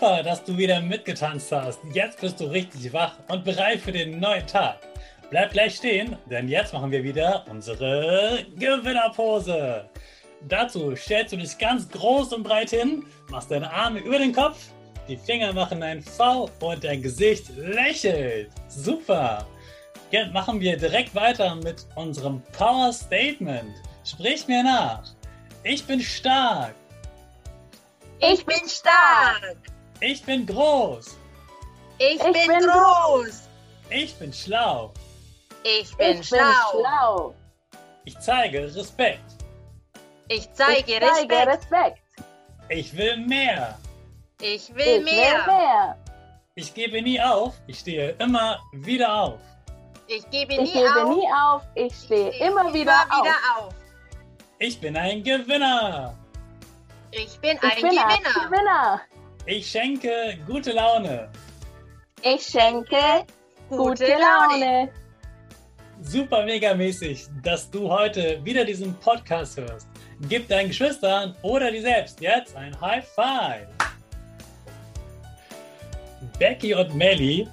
Super, dass du wieder mitgetanzt hast. Jetzt bist du richtig wach und bereit für den neuen Tag. Bleib gleich stehen, denn jetzt machen wir wieder unsere Gewinnerpose. Dazu stellst du dich ganz groß und breit hin, machst deine Arme über den Kopf, die Finger machen ein V und dein Gesicht lächelt. Super. Jetzt machen wir direkt weiter mit unserem Power Statement. Sprich mir nach. Ich bin stark. Ich bin stark. Ich bin groß. Ich, ich bin, bin, groß. Ich bin schlau. Ich bin, ich schlau. bin schlau. Ich zeige Respekt. Ich zeige, ich zeige Respekt. Respekt. Ich will mehr. Ich will ich mehr. Will mehr. Ich gebe nie auf. Ich stehe immer wieder auf. Ich gebe nie, ich gebe auf. nie auf. Ich stehe, ich stehe immer, wieder, immer auf. wieder, auf. Ich bin ein Gewinner. Ich bin ein ich bin Gewinner. Ein Gewinner. Ich schenke gute Laune. Ich schenke gute, gute Laune. Super mega mäßig, dass du heute wieder diesen Podcast hörst. Gib deinen Geschwistern oder dir selbst jetzt ein High Five. Becky und Melly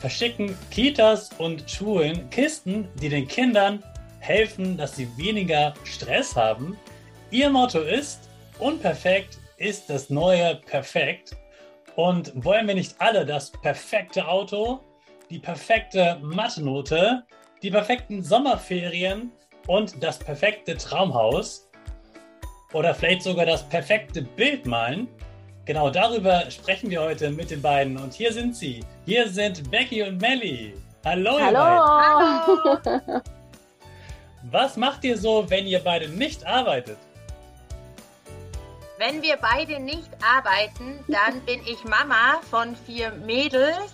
verschicken Kitas und Schulen Kisten, die den Kindern helfen, dass sie weniger Stress haben. Ihr Motto ist unperfekt ist das neue Perfekt. Und wollen wir nicht alle das perfekte Auto, die perfekte Mathe-Note, die perfekten Sommerferien und das perfekte Traumhaus oder vielleicht sogar das perfekte Bild malen? Genau darüber sprechen wir heute mit den beiden. Und hier sind sie. Hier sind Becky und Melly. Hallo, Hallo. Hallo. Was macht ihr so, wenn ihr beide nicht arbeitet? Wenn wir beide nicht arbeiten, dann bin ich Mama von vier Mädels,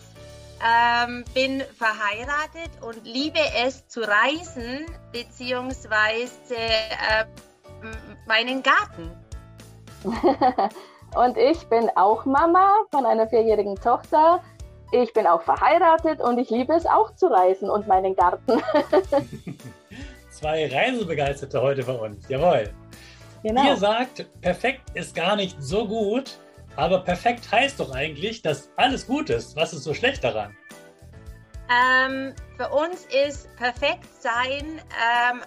ähm, bin verheiratet und liebe es zu reisen, beziehungsweise äh, meinen Garten. und ich bin auch Mama von einer vierjährigen Tochter. Ich bin auch verheiratet und ich liebe es auch zu reisen und meinen Garten. Zwei Reisebegeisterte heute bei uns. Jawohl. Genau. Ihr sagt, perfekt ist gar nicht so gut, aber perfekt heißt doch eigentlich, dass alles gut ist. Was ist so schlecht daran? Ähm, für uns ist perfekt sein ähm,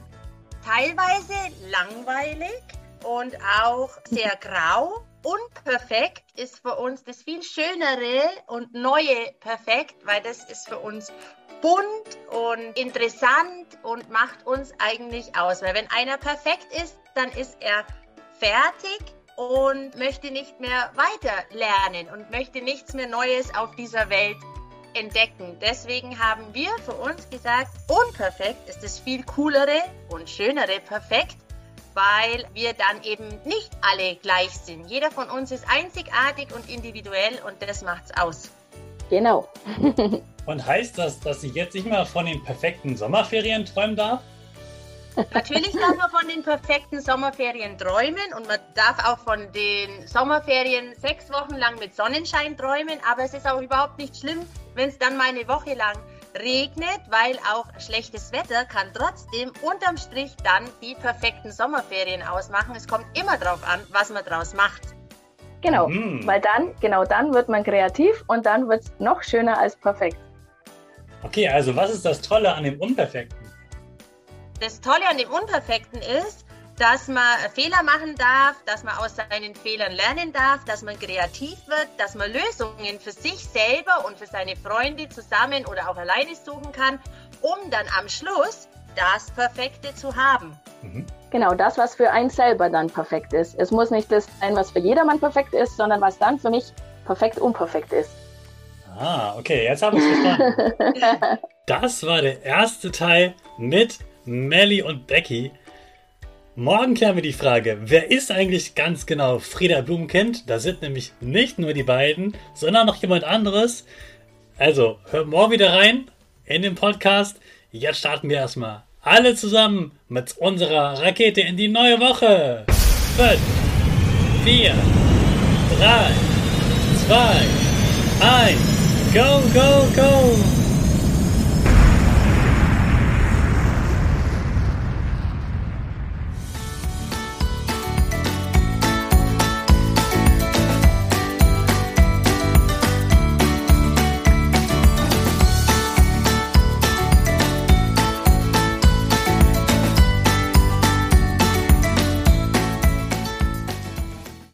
teilweise langweilig und auch sehr grau. Unperfekt ist für uns das viel schönere und neue Perfekt, weil das ist für uns bunt und interessant und macht uns eigentlich aus. Weil wenn einer perfekt ist, dann ist er fertig und möchte nicht mehr weiter lernen und möchte nichts mehr Neues auf dieser Welt entdecken. Deswegen haben wir für uns gesagt, unperfekt ist das viel coolere und schönere Perfekt, weil wir dann eben nicht alle gleich sind. Jeder von uns ist einzigartig und individuell und das macht's aus. Genau. und heißt das, dass ich jetzt nicht mehr von den perfekten Sommerferien träumen darf? Natürlich darf man von den perfekten Sommerferien träumen und man darf auch von den Sommerferien sechs Wochen lang mit Sonnenschein träumen, aber es ist auch überhaupt nicht schlimm, wenn es dann mal eine Woche lang regnet, weil auch schlechtes Wetter kann trotzdem unterm Strich dann die perfekten Sommerferien ausmachen. Es kommt immer darauf an, was man draus macht. Genau, Mhm. weil dann, genau dann wird man kreativ und dann wird es noch schöner als perfekt. Okay, also was ist das Tolle an dem Unperfekten? Das Tolle an dem Unperfekten ist, dass man Fehler machen darf, dass man aus seinen Fehlern lernen darf, dass man kreativ wird, dass man Lösungen für sich selber und für seine Freunde zusammen oder auch alleine suchen kann, um dann am Schluss das Perfekte zu haben. Mhm. Genau, das, was für einen selber dann perfekt ist. Es muss nicht das sein, was für jedermann perfekt ist, sondern was dann für mich perfekt unperfekt ist. Ah, okay, jetzt habe ich es verstanden. Das war der erste Teil mit Melly und Becky. Morgen klären wir die Frage, wer ist eigentlich ganz genau Frieda Blumenkind? Da sind nämlich nicht nur die beiden, sondern noch jemand anderes. Also, hört morgen wieder rein in den Podcast. Jetzt starten wir erstmal alle zusammen mit unserer Rakete in die neue Woche. 5, 4, 3, 2, 1, go, go, go!